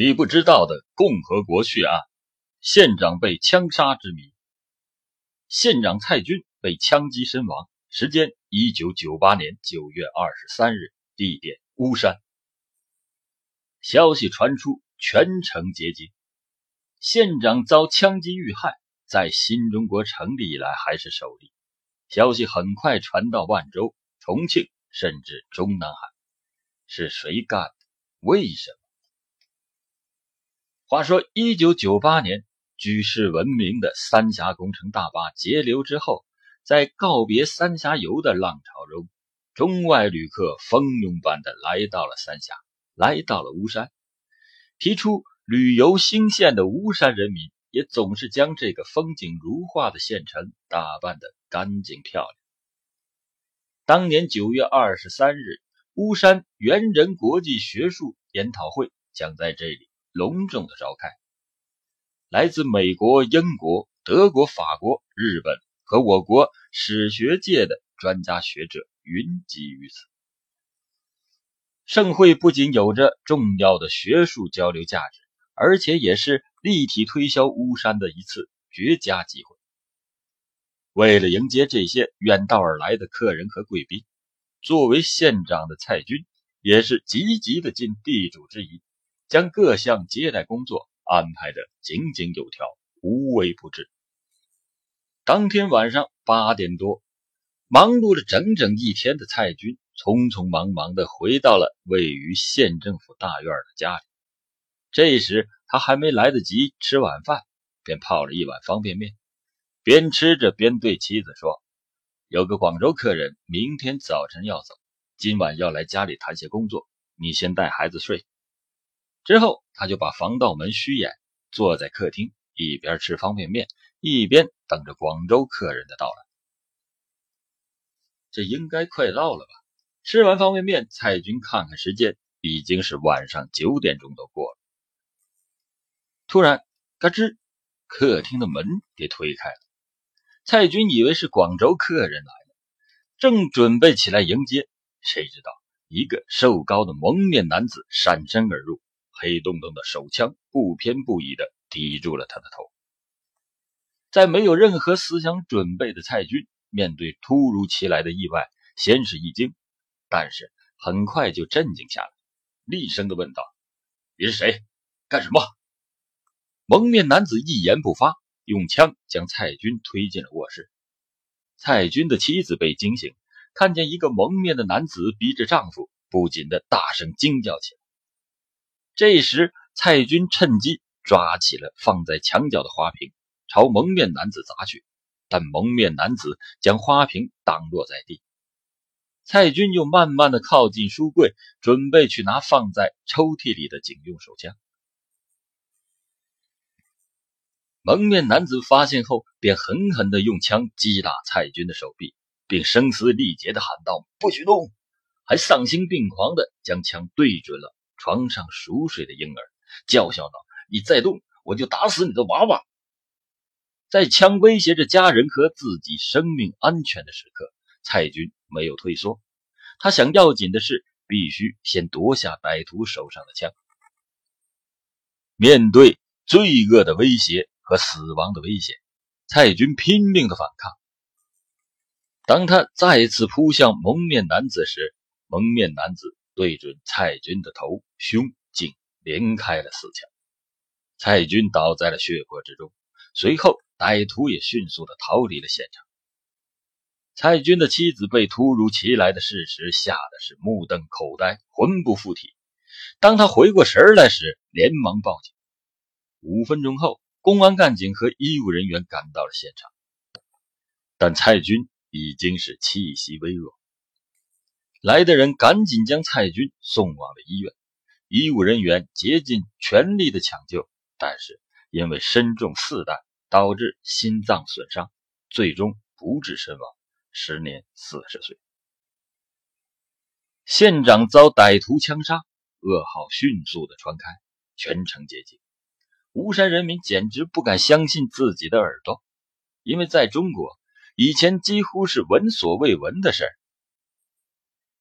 你不知道的共和国血案：县长被枪杀之谜。县长蔡军被枪击身亡，时间：一九九八年九月二十三日，地点：巫山。消息传出，全城皆惊。县长遭枪击遇害，在新中国成立以来还是首例。消息很快传到万州、重庆，甚至中南海。是谁干的？为什么？话说，一九九八年，举世闻名的三峡工程大坝截流之后，在告别三峡游的浪潮中，中外旅客蜂拥般的来到了三峡，来到了巫山。提出旅游兴县的巫山人民，也总是将这个风景如画的县城打扮得干净漂亮。当年九月二十三日，巫山猿人国际学术研讨会将在这里。隆重的召开，来自美国、英国、德国、法国、日本和我国史学界的专家学者云集于此。盛会不仅有着重要的学术交流价值，而且也是立体推销巫山的一次绝佳机会。为了迎接这些远道而来的客人和贵宾，作为县长的蔡军也是积极的尽地主之谊。将各项接待工作安排的井井有条，无微不至。当天晚上八点多，忙碌了整整一天的蔡军，匆匆忙忙地回到了位于县政府大院的家里。这时他还没来得及吃晚饭，便泡了一碗方便面，边吃着边对妻子说：“有个广州客人明天早晨要走，今晚要来家里谈些工作，你先带孩子睡。”之后，他就把防盗门虚掩，坐在客厅，一边吃方便面，一边等着广州客人的到来。这应该快到了吧？吃完方便面，蔡军看看时间，已经是晚上九点钟都过了。突然，嘎吱，客厅的门给推开了。蔡军以为是广州客人来了，正准备起来迎接，谁知道一个瘦高的蒙面男子闪身而入。黑洞洞的手枪不偏不倚地抵住了他的头。在没有任何思想准备的蔡军，面对突如其来的意外，先是一惊，但是很快就镇静下来，厉声地问道：“你是谁？干什么？”蒙面男子一言不发，用枪将蔡军推进了卧室。蔡军的妻子被惊醒，看见一个蒙面的男子逼着丈夫，不禁的大声惊叫起来。这时，蔡军趁机抓起了放在墙角的花瓶，朝蒙面男子砸去，但蒙面男子将花瓶挡落在地。蔡军又慢慢的靠近书柜，准备去拿放在抽屉里的警用手枪。蒙面男子发现后，便狠狠的用枪击打蔡军的手臂，并声嘶力竭的喊道：“不许动！”还丧心病狂的将枪对准了。床上熟睡的婴儿叫嚣道：“你再动，我就打死你的娃娃！”在枪威胁着家人和自己生命安全的时刻，蔡军没有退缩。他想要紧的是，必须先夺下歹徒手上的枪。面对罪恶的威胁和死亡的危险，蔡军拼命的反抗。当他再次扑向蒙面男子时，蒙面男子。对准蔡军的头、胸，竟连开了四枪。蔡军倒在了血泊之中。随后，歹徒也迅速的逃离了现场。蔡军的妻子被突如其来的事实吓得是目瞪口呆、魂不附体。当他回过神来时，连忙报警。五分钟后，公安干警和医务人员赶到了现场，但蔡军已经是气息微弱。来的人赶紧将蔡军送往了医院，医务人员竭尽全力的抢救，但是因为身中四弹，导致心脏损伤，最终不治身亡，时年四十岁。县长遭歹徒枪杀，噩耗迅速的传开，全城皆惊。巫山人民简直不敢相信自己的耳朵，因为在中国，以前几乎是闻所未闻的事。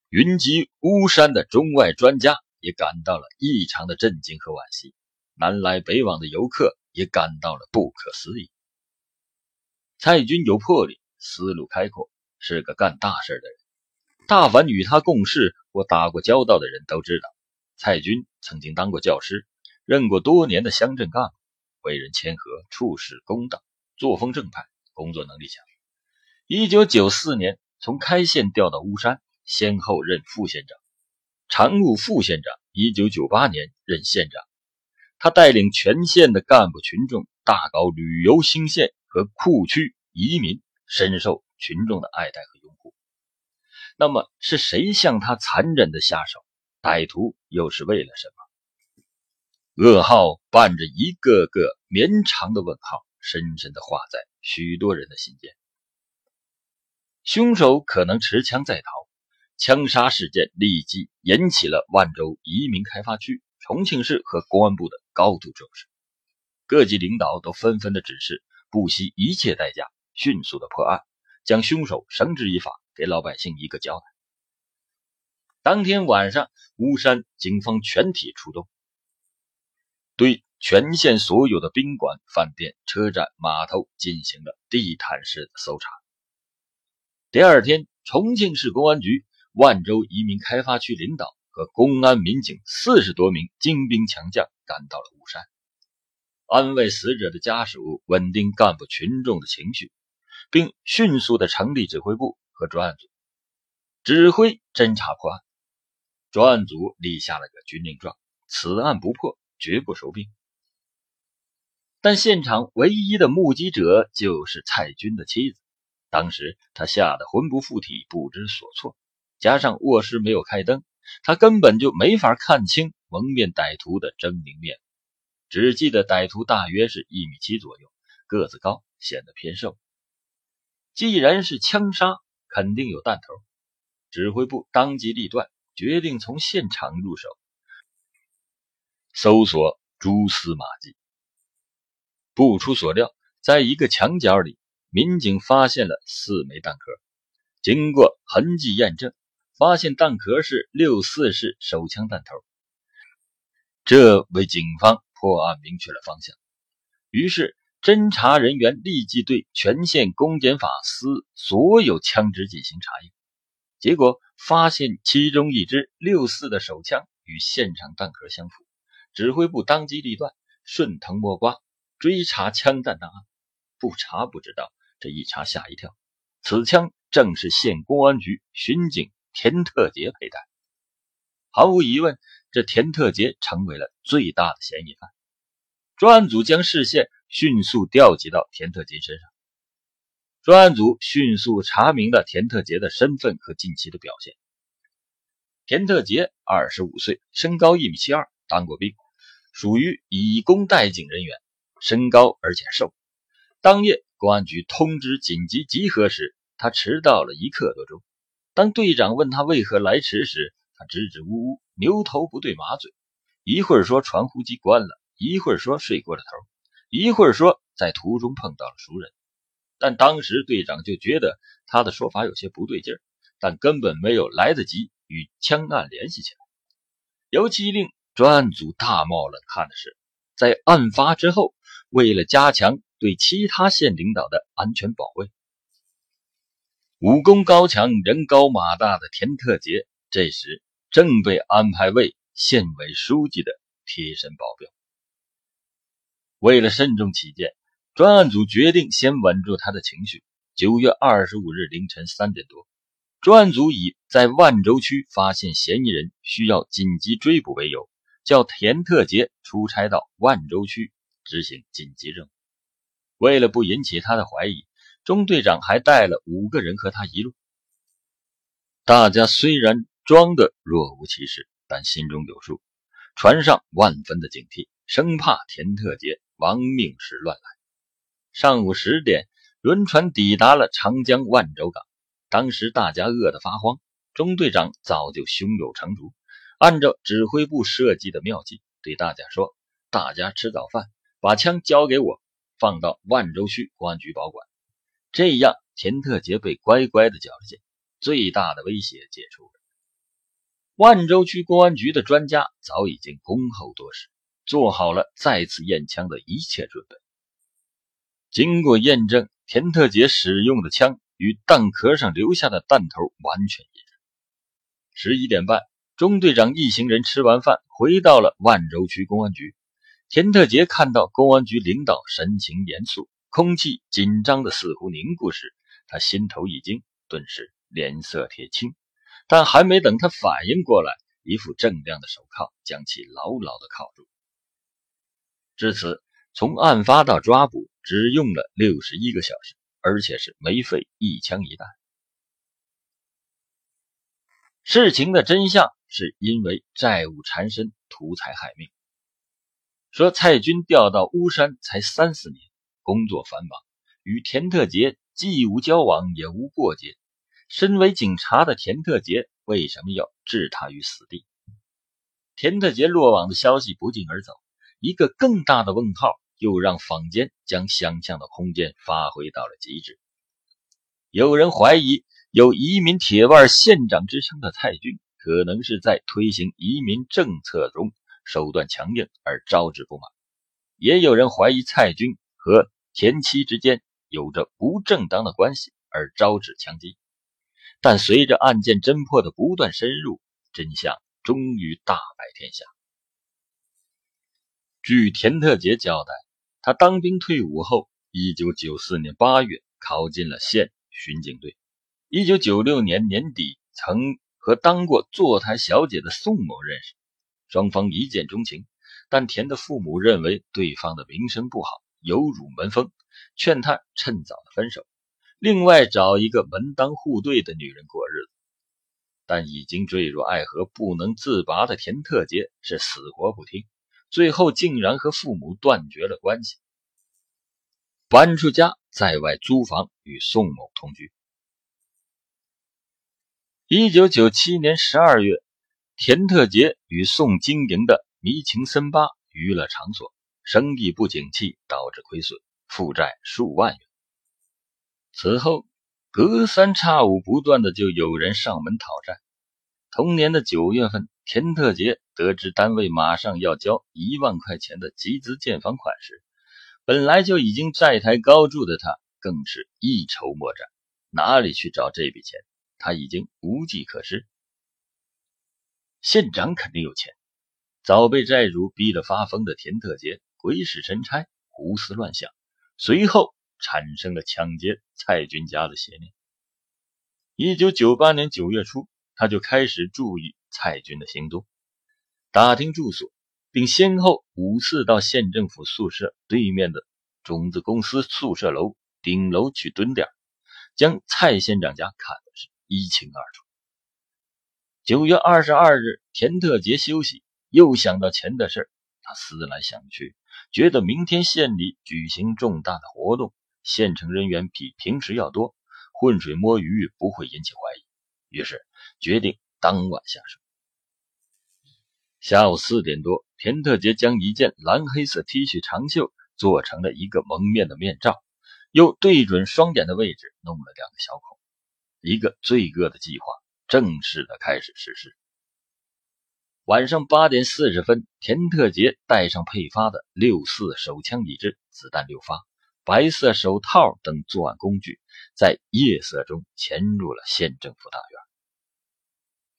云集巫山的中外专家也感到了异常的震惊和惋惜。南来北往的游客也感到了不可思议。蔡军有魄力，思路开阔，是个干大事的人。大凡与他共事或打过交道的人都知道，蔡军曾经当过教师，任过多年的乡镇干部，为人谦和，处事公道，作风正派，工作能力强。一九九四年从开县调到巫山，先后任副县长、常务副县长。一九九八年任县长，他带领全县的干部群众大搞旅游兴县和库区移民，深受群众的爱戴和拥护。那么是谁向他残忍的下手？歹徒又是为了什么？噩耗伴着一个个绵长的问号，深深的画在许多人的心间。凶手可能持枪在逃。枪杀事件立即引起了万州移民开发区、重庆市和公安部的高度重视，各级领导都纷纷的指示，不惜一切代价，迅速的破案，将凶手绳之以法，给老百姓一个交代。当天晚上，巫山警方全体出动，对全县所有的宾馆、饭店、车站、码头进行了地毯式的搜查。第二天，重庆市公安局。万州移民开发区领导和公安民警四十多名精兵强将赶到了巫山，安慰死者的家属，稳定干部群众的情绪，并迅速的成立指挥部和专案组，指挥侦查破案。专案组立下了个军令状：此案不破，绝不收兵。但现场唯一的目击者就是蔡军的妻子，当时他吓得魂不附体，不知所措。加上卧室没有开灯，他根本就没法看清蒙面歹徒的狰狞面目，只记得歹徒大约是一米七左右，个子高，显得偏瘦。既然是枪杀，肯定有弹头。指挥部当机立断，决定从现场入手，搜索蛛丝马迹。不出所料，在一个墙角里，民警发现了四枚弹壳，经过痕迹验证。发现弹壳是六四式手枪弹头，这为警方破案明确了方向。于是，侦查人员立即对全县公检法司所有枪支进行查验，结果发现其中一支六四的手枪与现场弹壳相符。指挥部当机立断，顺藤摸瓜，追查枪弹档案。不查不知道，这一查吓一跳，此枪正是县公安局巡警。田特杰佩戴，毫无疑问，这田特杰成为了最大的嫌疑犯。专案组将视线迅速调集到田特杰身上。专案组迅速查明了田特杰的身份和近期的表现。田特杰二十五岁，身高一米七二，当过兵，属于以工代警人员，身高而且瘦。当夜，公安局通知紧急集合时，他迟到了一刻多钟。当队长问他为何来迟时，他支支吾吾，牛头不对马嘴，一会儿说传呼机关了，一会儿说睡过了头，一会儿说在途中碰到了熟人。但当时队长就觉得他的说法有些不对劲儿，但根本没有来得及与枪案联系起来。尤其令专案组大冒冷汗的是，在案发之后，为了加强对其他县领导的安全保卫。武功高强、人高马大的田特杰，这时正被安排为县委书记的贴身保镖。为了慎重起见，专案组决定先稳住他的情绪。九月二十五日凌晨三点多，专案组以在万州区发现嫌疑人，需要紧急追捕为由，叫田特杰出差到万州区执行紧急任务。为了不引起他的怀疑。中队长还带了五个人和他一路。大家虽然装的若无其事，但心中有数，船上万分的警惕，生怕田特杰亡命时乱来。上午十点，轮船抵达了长江万州港。当时大家饿得发慌，中队长早就胸有成竹，按照指挥部设计的妙计，对大家说：“大家吃早饭，把枪交给我，放到万州区公安局保管。”这样，田特杰被乖乖的缴了进，最大的威胁解除了。万州区公安局的专家早已经恭候多时，做好了再次验枪的一切准备。经过验证，田特杰使用的枪与弹壳上留下的弹头完全一致。十一点半，中队长一行人吃完饭，回到了万州区公安局。田特杰看到公安局领导神情严肃，空气紧张的似乎凝固时，他心头一惊，顿时脸色铁青。但还没等他反应过来，一副锃亮的手铐将其牢牢地铐住。至此，从案发到抓捕只用了六十一个小时，而且是没费一枪一弹。事情的真相是因为债务缠身，图财害命。说蔡军调到巫山才三四年，工作繁忙，与田特杰既无交往也无过节。身为警察的田特杰为什么要置他于死地？田特杰落网的消息不胫而走，一个更大的问号又让坊间将想象的空间发挥到了极致。有人怀疑，有“移民铁腕县长”之称的蔡军，可能是在推行移民政策中手段强硬而招致不满；也有人怀疑蔡军和前妻之间有着不正当的关系而招致枪击。但随着案件侦破的不断深入，真相终于大白天下。据田特杰交代，他当兵退伍后，1994年8月考进了县巡警队。1996年年底，曾和当过坐台小姐的宋某认识，双方一见钟情。但田的父母认为对方的名声不好，有辱门风，劝他趁早的分手。另外找一个门当户对的女人过日子，但已经坠入爱河不能自拔的田特杰是死活不听，最后竟然和父母断绝了关系，搬出家在外租房与宋某同居。一九九七年十二月，田特杰与宋经营的迷情森巴娱乐场所生意不景气，导致亏损，负债数万元。此后，隔三差五不断的就有人上门讨债。同年的九月份，田特杰得知单位马上要交一万块钱的集资建房款时，本来就已经债台高筑的他，更是一筹莫展，哪里去找这笔钱？他已经无计可施。县长肯定有钱，早被债主逼得发疯的田特杰鬼使神差，胡思乱想，随后。产生了抢劫蔡军家的邪念。一九九八年九月初，他就开始注意蔡军的行踪，打听住所，并先后五次到县政府宿舍对面的种子公司宿舍楼顶楼去蹲点，将蔡县长家看的是一清二楚。九月二十二日，田特杰休息，又想到钱的事他思来想去，觉得明天县里举行重大的活动。县城人员比平时要多，浑水摸鱼不会引起怀疑，于是决定当晚下手。下午四点多，田特杰将一件蓝黑色 T 恤长袖做成了一个蒙面的面罩，又对准双眼的位置弄了两个小孔，一个罪恶的计划正式的开始实施。晚上八点四十分，田特杰带上配发的六四手枪一支，子弹六发。白色手套等作案工具，在夜色中潜入了县政府大院。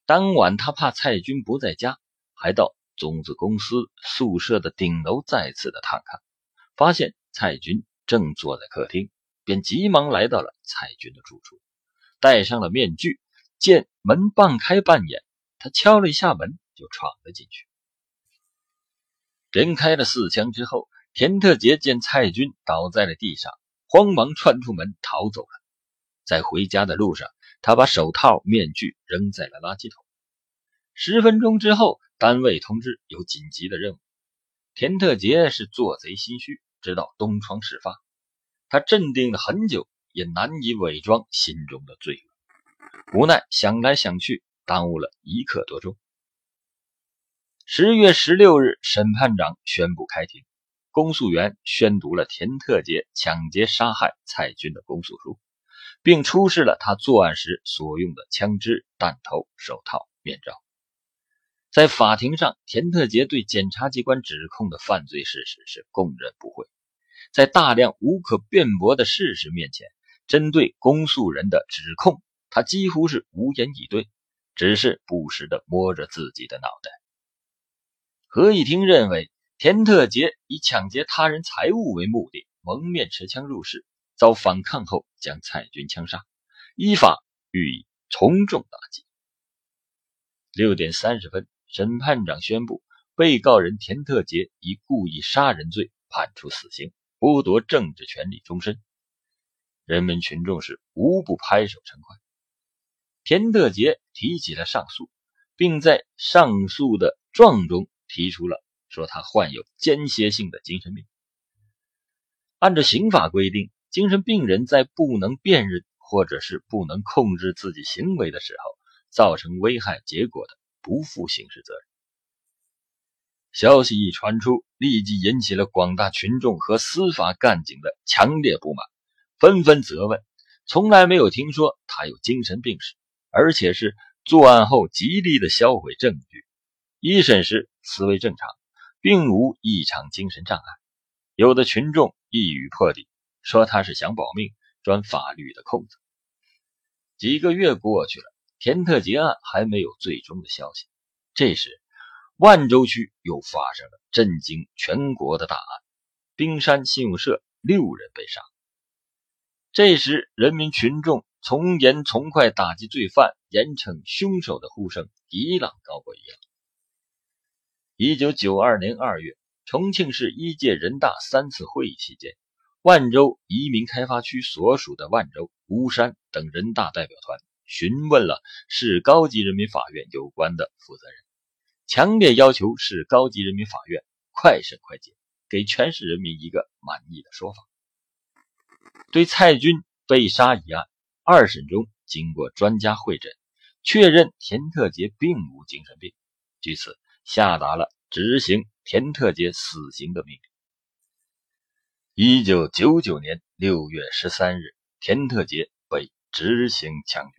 当晚，他怕蔡军不在家，还到种子公司宿舍的顶楼再次的探看，发现蔡军正坐在客厅，便急忙来到了蔡军的住处，戴上了面具。见门半开半掩，他敲了一下门，就闯了进去。连开了四枪之后。田特杰见蔡军倒在了地上，慌忙窜出门逃走了。在回家的路上，他把手套、面具扔在了垃圾桶。十分钟之后，单位通知有紧急的任务。田特杰是做贼心虚，知道东窗事发，他镇定了很久，也难以伪装心中的罪恶。无奈想来想去，耽误了一刻多钟。十月十六日，审判长宣布开庭。公诉员宣读了田特杰抢劫杀害蔡军的公诉书，并出示了他作案时所用的枪支、弹头、手套、面罩。在法庭上，田特杰对检察机关指控的犯罪事实是供认不讳。在大量无可辩驳的事实面前，针对公诉人的指控，他几乎是无言以对，只是不时地摸着自己的脑袋。合议庭认为，田特杰以抢劫他人财物为目的，蒙面持枪入室，遭反抗后将蔡军枪杀，依法予以从重打击。六点三十分。审判长宣布，被告人田特杰以故意杀人罪判处死刑，剥夺政治权利终身。人民群众是无不拍手称快。田特杰提起了上诉，并在上诉的状中提出了说他患有间歇性的精神病。按照刑法规定，精神病人在不能辨认或者是不能控制自己行为的时候，造成危害结果的。不负刑事责任。消息一传出，立即引起了广大群众和司法干警的强烈不满，纷纷责问：从来没有听说他有精神病史，而且是作案后极力的销毁证据。一审时思维正常，并无异常精神障碍。有的群众一语破底，说他是想保命，钻法律的空子。几个月过去了。田特杰案还没有最终的消息。这时，万州区又发生了震惊全国的大案：冰山信用社六人被杀。这时，人民群众从严从快打击罪犯、严惩凶手的呼声一浪高过一浪。一九九二年二月，重庆市一届人大三次会议期间，万州移民开发区所属的万州、巫山等人大代表团。询问了市高级人民法院有关的负责人，强烈要求市高级人民法院快审快结，给全市人民一个满意的说法。对蔡军被杀一案，二审中经过专家会诊，确认田特杰并无精神病，据此下达了执行田特杰死刑的命令。一九九九年六月十三日，田特杰被执行枪决。